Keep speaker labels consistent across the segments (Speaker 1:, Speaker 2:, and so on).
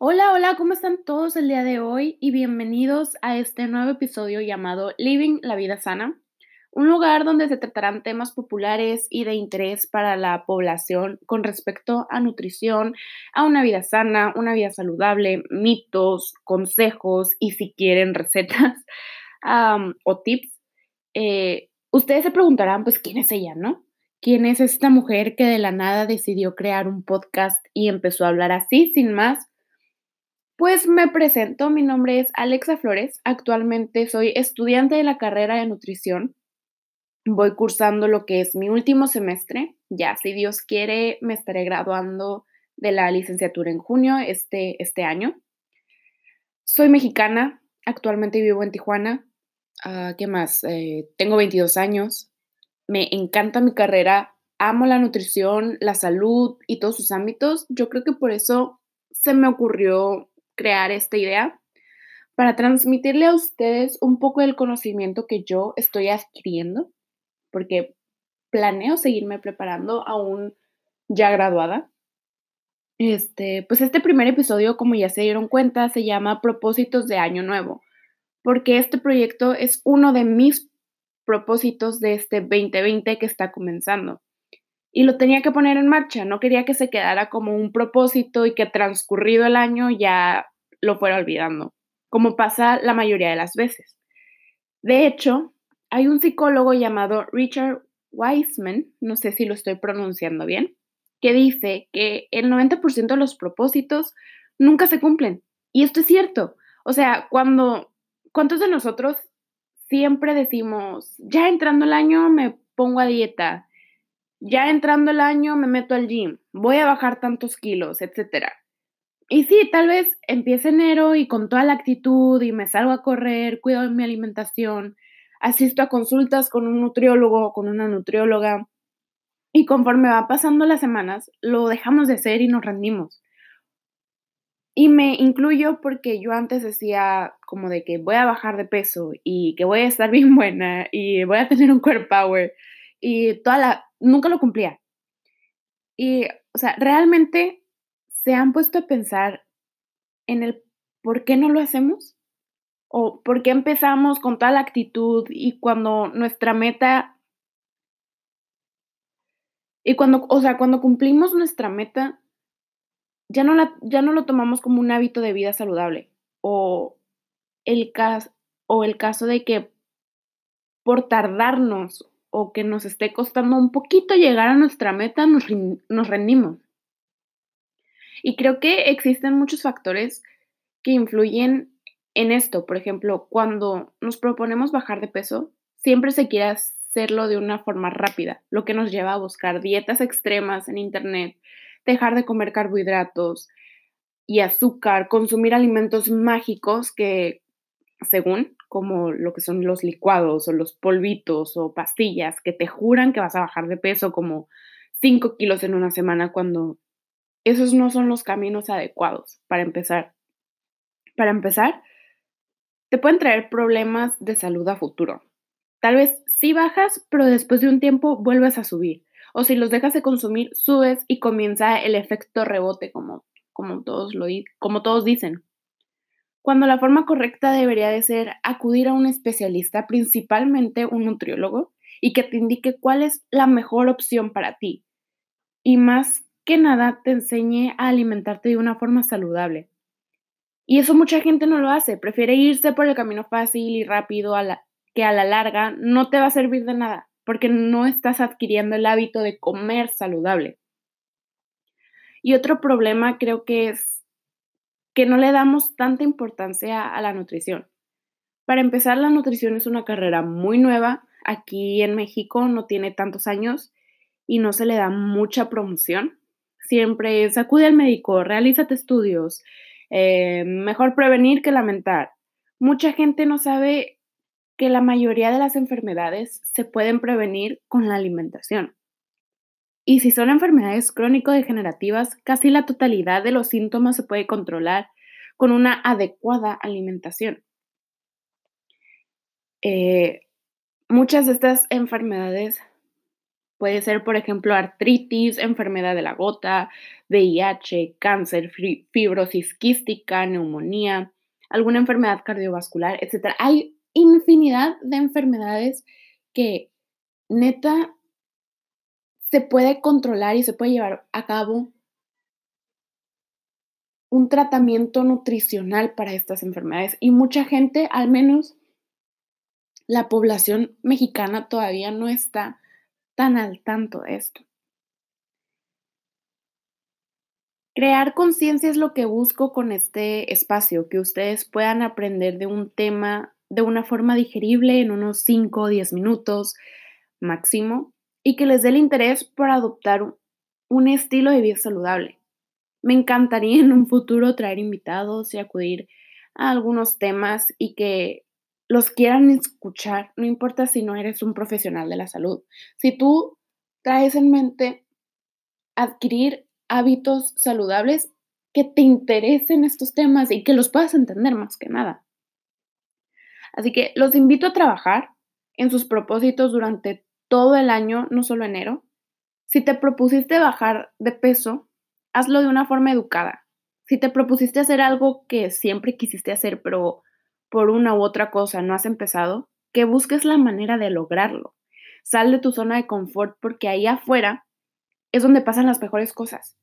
Speaker 1: Hola, hola, ¿cómo están todos el día de hoy? Y bienvenidos a este nuevo episodio llamado Living la Vida Sana, un lugar donde se tratarán temas populares y de interés para la población con respecto a nutrición, a una vida sana, una vida saludable, mitos, consejos y si quieren recetas o tips. Eh, ustedes se preguntarán, pues, ¿quién es ella, no? ¿Quién es esta mujer que de la nada decidió crear un podcast y empezó a hablar así, sin más? Pues me presento, mi nombre es Alexa Flores, actualmente soy estudiante de la carrera de nutrición, voy cursando lo que es mi último semestre, ya si Dios quiere me estaré graduando de la licenciatura en junio este, este año. Soy mexicana, actualmente vivo en Tijuana, ah, ¿qué más? Eh, tengo 22 años, me encanta mi carrera, amo la nutrición, la salud y todos sus ámbitos, yo creo que por eso se me ocurrió crear esta idea para transmitirle a ustedes un poco del conocimiento que yo estoy adquiriendo, porque planeo seguirme preparando aún ya graduada. Este, pues este primer episodio, como ya se dieron cuenta, se llama Propósitos de Año Nuevo, porque este proyecto es uno de mis propósitos de este 2020 que está comenzando y lo tenía que poner en marcha. No quería que se quedara como un propósito y que transcurrido el año ya lo fuera olvidando, como pasa la mayoría de las veces. De hecho, hay un psicólogo llamado Richard Wiseman, no sé si lo estoy pronunciando bien, que dice que el 90% de los propósitos nunca se cumplen. Y esto es cierto. O sea, cuando, ¿cuántos de nosotros siempre decimos, ya entrando el año me pongo a dieta, ya entrando el año me meto al gym, voy a bajar tantos kilos, etcétera. Y sí, tal vez empiece enero y con toda la actitud y me salgo a correr, cuido de mi alimentación, asisto a consultas con un nutriólogo o con una nutrióloga y conforme va pasando las semanas, lo dejamos de hacer y nos rendimos. Y me incluyo porque yo antes decía como de que voy a bajar de peso y que voy a estar bien buena y voy a tener un core power y toda la nunca lo cumplía. Y, o sea, realmente se han puesto a pensar en el por qué no lo hacemos o por qué empezamos con tal actitud y cuando nuestra meta y cuando, o sea, cuando cumplimos nuestra meta ya no la ya no lo tomamos como un hábito de vida saludable o el caso o el caso de que por tardarnos o que nos esté costando un poquito llegar a nuestra meta, nos, rendimos. Y creo que existen muchos factores que influyen en esto. Por ejemplo, cuando nos proponemos bajar de peso, siempre se quiere hacerlo de una forma rápida, lo que nos lleva a buscar dietas extremas en Internet, dejar de comer carbohidratos y azúcar, consumir alimentos mágicos que, según como lo que son los licuados o los polvitos o pastillas que te juran que vas a bajar de peso como 5 kilos en una semana cuando esos no son los caminos adecuados para empezar. Para empezar, te pueden traer problemas de salud a futuro. Tal vez sí bajas, pero después de un tiempo vuelves a subir. O si los dejas de consumir, subes y comienza el efecto rebote, como, como, todos, lo, como todos dicen. Cuando la forma correcta debería de ser acudir a un especialista, principalmente un nutriólogo, y que te indique cuál es la mejor opción para ti. Y más que nada te enseñe a alimentarte de una forma saludable. Y eso mucha gente no lo hace, prefiere irse por el camino fácil y rápido que a la larga no te va a servir de nada, porque no estás adquiriendo el hábito de comer saludable. Y otro problema creo que es que no le damos tanta importancia a la nutrición. Para empezar, la nutrición es una carrera muy nueva. Aquí en México no tiene tantos años y no se le da mucha promoción siempre es acude al médico, realízate estudios, eh, mejor prevenir que lamentar. Mucha gente no sabe que la mayoría de las enfermedades se pueden prevenir con la alimentación. Y si son enfermedades crónico-degenerativas, casi la totalidad de los síntomas se puede controlar con una adecuada alimentación. Eh, muchas de estas enfermedades Puede ser, por ejemplo, artritis, enfermedad de la gota, VIH, cáncer, fibrosis quística, neumonía, alguna enfermedad cardiovascular, etc. Hay infinidad de enfermedades que neta se puede controlar y se puede llevar a cabo un tratamiento nutricional para estas enfermedades. Y mucha gente, al menos la población mexicana, todavía no está tan al tanto de esto. Crear conciencia es lo que busco con este espacio, que ustedes puedan aprender de un tema de una forma digerible en unos 5 o 10 minutos máximo y que les dé el interés por adoptar un estilo de vida saludable. Me encantaría en un futuro traer invitados y acudir a algunos temas y que los quieran escuchar, no importa si no eres un profesional de la salud. Si tú traes en mente adquirir hábitos saludables, que te interesen estos temas y que los puedas entender más que nada. Así que los invito a trabajar en sus propósitos durante todo el año, no solo enero. Si te propusiste bajar de peso, hazlo de una forma educada. Si te propusiste hacer algo que siempre quisiste hacer, pero por una u otra cosa no has empezado, que busques la manera de lograrlo. Sal de tu zona de confort porque ahí afuera es donde pasan las mejores cosas.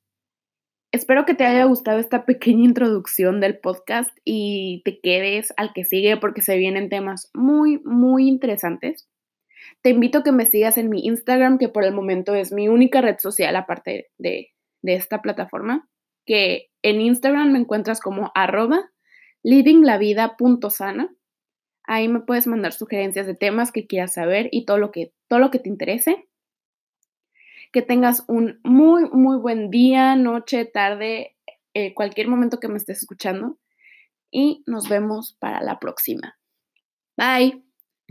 Speaker 1: Espero que te haya gustado esta pequeña introducción del podcast y te quedes al que sigue porque se vienen temas muy, muy interesantes. Te invito a que me sigas en mi Instagram, que por el momento es mi única red social aparte de, de esta plataforma, que en Instagram me encuentras como arroba livinglavida.sana. Ahí me puedes mandar sugerencias de temas que quieras saber y todo lo que, todo lo que te interese. Que tengas un muy, muy buen día, noche, tarde, eh, cualquier momento que me estés escuchando. Y nos vemos para la próxima. Bye.